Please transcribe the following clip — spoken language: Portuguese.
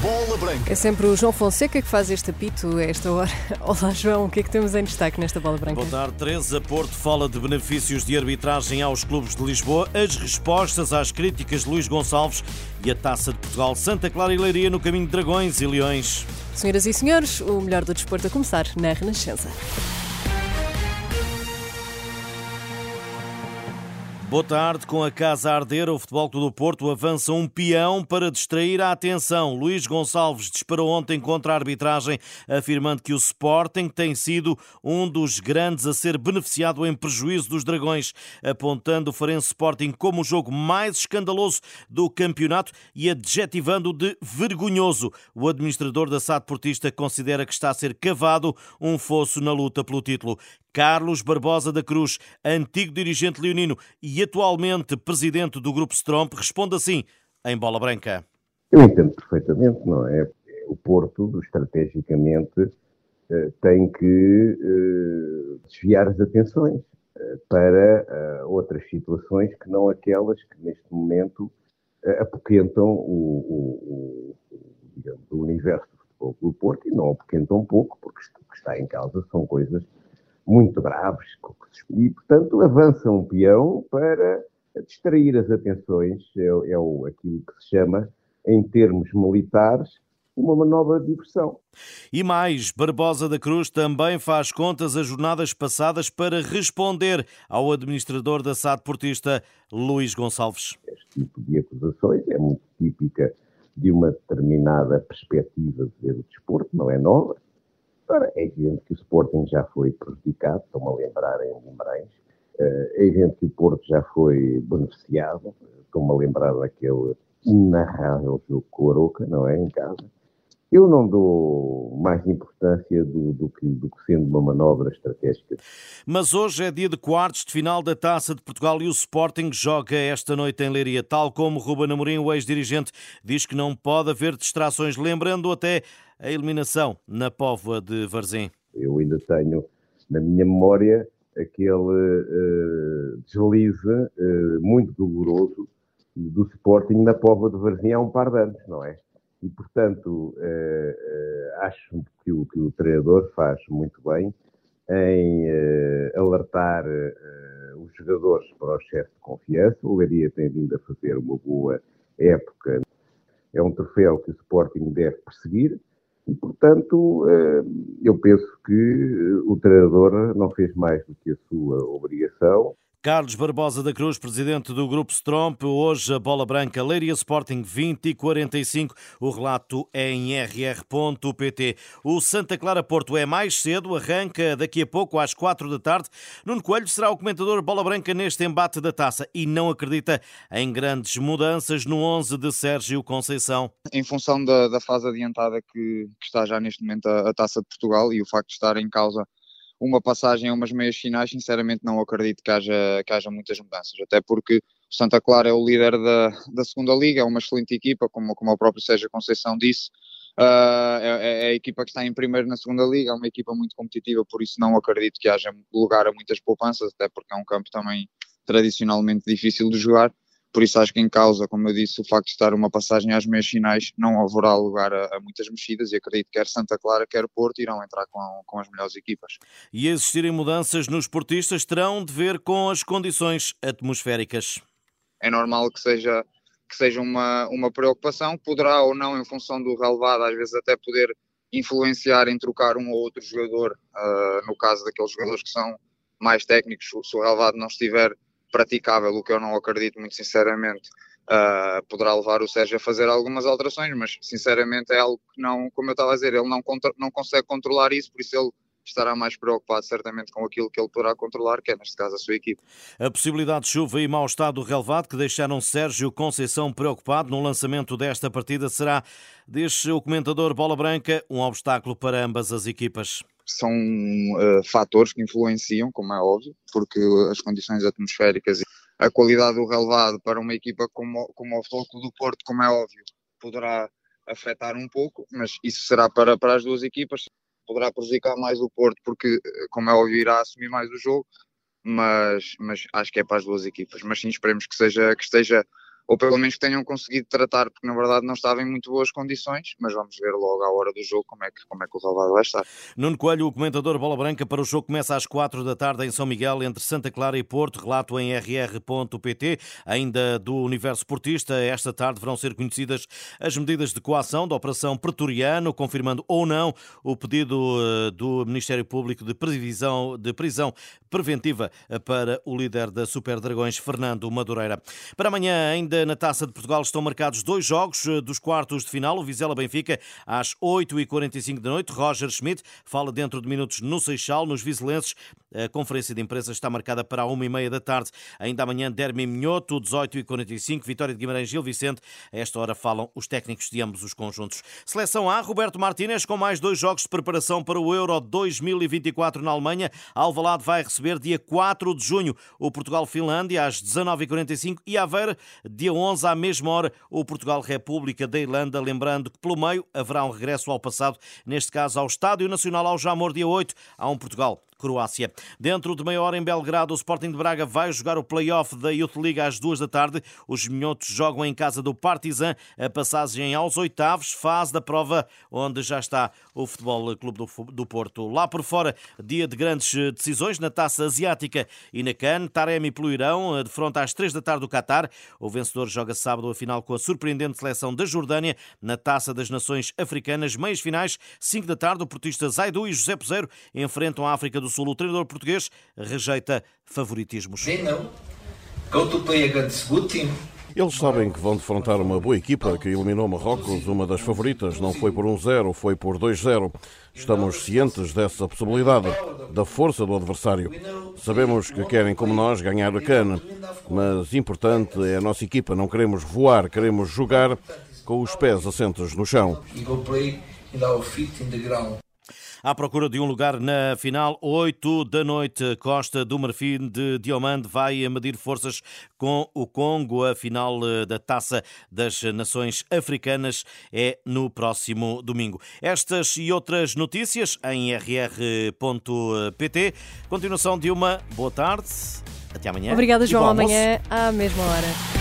Bola Branca. É sempre o João Fonseca que faz este apito a esta hora. Olá, João, o que é que temos em destaque nesta Bola Branca? Boa tarde, Teresa. Porto fala de benefícios de arbitragem aos clubes de Lisboa, as respostas às críticas de Luís Gonçalves e a Taça de Portugal Santa Clara e Leiria no caminho de Dragões e Leões. Senhoras e senhores, o melhor do desporto a começar na Renascença. Boa tarde. Com a casa a arder, o Futebol Clube do Porto avança um peão para distrair a atenção. Luís Gonçalves disparou ontem contra a arbitragem, afirmando que o Sporting tem sido um dos grandes a ser beneficiado em prejuízo dos Dragões, apontando o Farense Sporting como o jogo mais escandaloso do campeonato e adjetivando de vergonhoso. O administrador da SAD Portista considera que está a ser cavado um fosso na luta pelo título. Carlos Barbosa da Cruz, antigo dirigente leonino e atualmente presidente do Grupo Stromp, responde assim em bola branca. Eu entendo perfeitamente, não é? O Porto, estrategicamente, eh, tem que eh, desviar as atenções eh, para outras situações que não aquelas que neste momento apoquentam o, o, o, digamos, o universo do futebol do Porto e não apoquentam pouco, porque o que está em causa são coisas muito graves, e, portanto, avança um peão para distrair as atenções, é, é o, aquilo que se chama, em termos militares, uma manobra de diversão. E mais, Barbosa da Cruz também faz contas as jornadas passadas para responder ao administrador da SAD Portista, Luís Gonçalves. Este tipo de acusações é muito típica de uma determinada perspectiva de ver o desporto, não é nova. Ora, é evidente que o Sporting já foi prejudicado, estou-me a lembrar em Guimarães, eh, é evidente que o Porto já foi beneficiado, estou-me a lembrar daquele inarrável jogo com o Aroca, não é, em casa. Eu não dou mais importância do, do, que, do, que, sendo uma manobra estratégica. Mas hoje é dia de quartos de final da Taça de Portugal e o Sporting joga esta noite em Leiria. Tal como Ruben Amorim, o ex-dirigente, diz que não pode haver distrações, lembrando até a eliminação na Póvoa de Varzim. Eu ainda tenho na minha memória aquele uh, deslize uh, muito doloroso do Sporting na Póvoa de Varzim há um par de anos, não é? E, portanto, eh, eh, acho que o, que o treinador faz muito bem em eh, alertar os jogadores para o excesso de confiança. O Leiria tem vindo a fazer uma boa época. É um troféu que o Sporting deve perseguir. E, portanto, eu penso que o treinador não fez mais do que a sua obrigação. Carlos Barbosa da Cruz, presidente do Grupo Stromp, hoje a bola branca Leiria Sporting 20 e 45. O relato é em rr.pt. O Santa Clara Porto é mais cedo, arranca daqui a pouco às 4 da tarde. Nuno Coelho será o comentador bola branca neste embate da taça e não acredita em grandes mudanças no 11 de Sérgio Conceição. Em função da, da fase adiantada que, que, está já neste momento a, a taça de Portugal e o facto de estar em causa uma passagem a umas meias finais, sinceramente não acredito que haja, que haja muitas mudanças, até porque o Santa Clara é o líder da, da segunda liga, é uma excelente equipa, como, como o próprio Sérgio Conceição disse, uh, é, é, a equipa que está em primeiro na segunda liga, é uma equipa muito competitiva, por isso não acredito que haja lugar a muitas poupanças, até porque é um campo também tradicionalmente difícil de jogar, por isso acho que em causa, como eu disse, o facto de estar uma passagem às meias finais não haverá lugar a, a, muitas mexidas e acredito que quer Santa Clara, quer Porto irão entrar com, com as melhores equipas. E existirem mudanças nos portistas terão de ver com as condições atmosféricas. É normal que seja, que seja uma, uma preocupação, poderá ou não, em função do relevado, às vezes até poder influenciar em trocar um ou outro jogador, uh, no caso daqueles jogadores que são mais técnicos, se o relevado não estiver praticável, o que eu não acredito muito sinceramente, uh, poderá levar o Sérgio a fazer algumas alterações, mas sinceramente é algo que não, como eu estava a dizer, ele não, não consegue controlar isso, por isso ele estará mais preocupado certamente com aquilo que ele poderá controlar, que é neste caso a sua equipe. A possibilidade de chuva e mau estado do relevado que deixaram Sérgio Conceição preocupado no lançamento desta partida será, diz o comentador Bola Branca, um obstáculo para ambas as equipas são uh, fatores que influenciam, como é óbvio, porque as condições atmosféricas e a qualidade do relevado para uma equipa como, como o Futebol do Porto, como é óbvio, poderá afetar um pouco, mas isso será para, para as duas equipas, poderá prejudicar mais o Porto, porque, eh, como é óbvio, irá assumir mais o jogo, mas, mas acho que é para as duas equipas. Mas sim, esperemos que, seja, que esteja ou pelo menos que tenham conseguido tratar, porque na verdade não estava em muito boas condições, mas vamos ver logo à hora do jogo como é que, como é que o relevado vai estar. Nuno Coelho, o comentador Bola Branca para o jogo começa às 4 da tarde em São Miguel, entre Santa Clara e Porto, relato em rr.pt, ainda do universo portista, esta tarde verão ser conhecidas as medidas de coação da Operação Pretoriano, confirmando ou não o pedido eh, do Ministério Público de prisão, de prisão preventiva para o líder da Super Dragões, Fernando Madureira. Para amanhã, ainda na Taça de Portugal, estão marcados dois jogos eh, dos quartos de final. O Vizela Benfica, às 8h45 da noite. Roger Schmidt fala dentro de minutos no Seixal, nos Vizelenses. A conferência de imprensa está marcada para a 1h30 da tarde. Ainda amanhã, Dermi Minhoto, 18h45, Vitória de Guimarães Gil Vicente. A esta hora falam os técnicos de ambos os conjuntos. Seleção A, Roberto Martínez, com mais dois jogos de preparação para o Euro 2024 na Alemanha. Alvalade vai receber dia 4 de junho o Portugal-Finlândia às 19h45 e Aveira, dia 11 à mesma hora, o Portugal-República da Irlanda. Lembrando que pelo meio haverá um regresso ao passado, neste caso ao Estádio Nacional ao Jamor, dia 8, há um Portugal Croácia. Dentro de meia hora em Belgrado, o Sporting de Braga vai jogar o play-off da Youth League às duas da tarde. Os minhotos jogam em casa do Partizan, a passagem aos oitavos, fase da prova onde já está o Futebol Clube do Porto. Lá por fora, dia de grandes eh, decisões na Taça Asiática e na CAN. Taremi pelo Irão, eh, de fronte às três da tarde do Qatar. O vencedor joga sábado a final com a surpreendente seleção da Jordânia na Taça das Nações Africanas. Meias finais, 5 da tarde, o portista Zaidu e José Peseiro enfrentam a África do do Sul. O treinador português rejeita favoritismos. Eles sabem que vão defrontar uma boa equipa que eliminou Marrocos, uma das favoritas. Não foi por 1-0, foi por 2-0. Estamos cientes dessa possibilidade, da força do adversário. Sabemos que querem, como nós, ganhar a cana, mas importante é a nossa equipa. Não queremos voar, queremos jogar com os pés assentos no chão à procura de um lugar na final. 8 da noite, Costa do Marfim de Diomande vai medir forças com o Congo. A final eh, da Taça das Nações Africanas é no próximo domingo. Estas e outras notícias em rr.pt. Continuação de uma boa tarde. Até amanhã. Obrigada, João. Amanhã à mesma hora.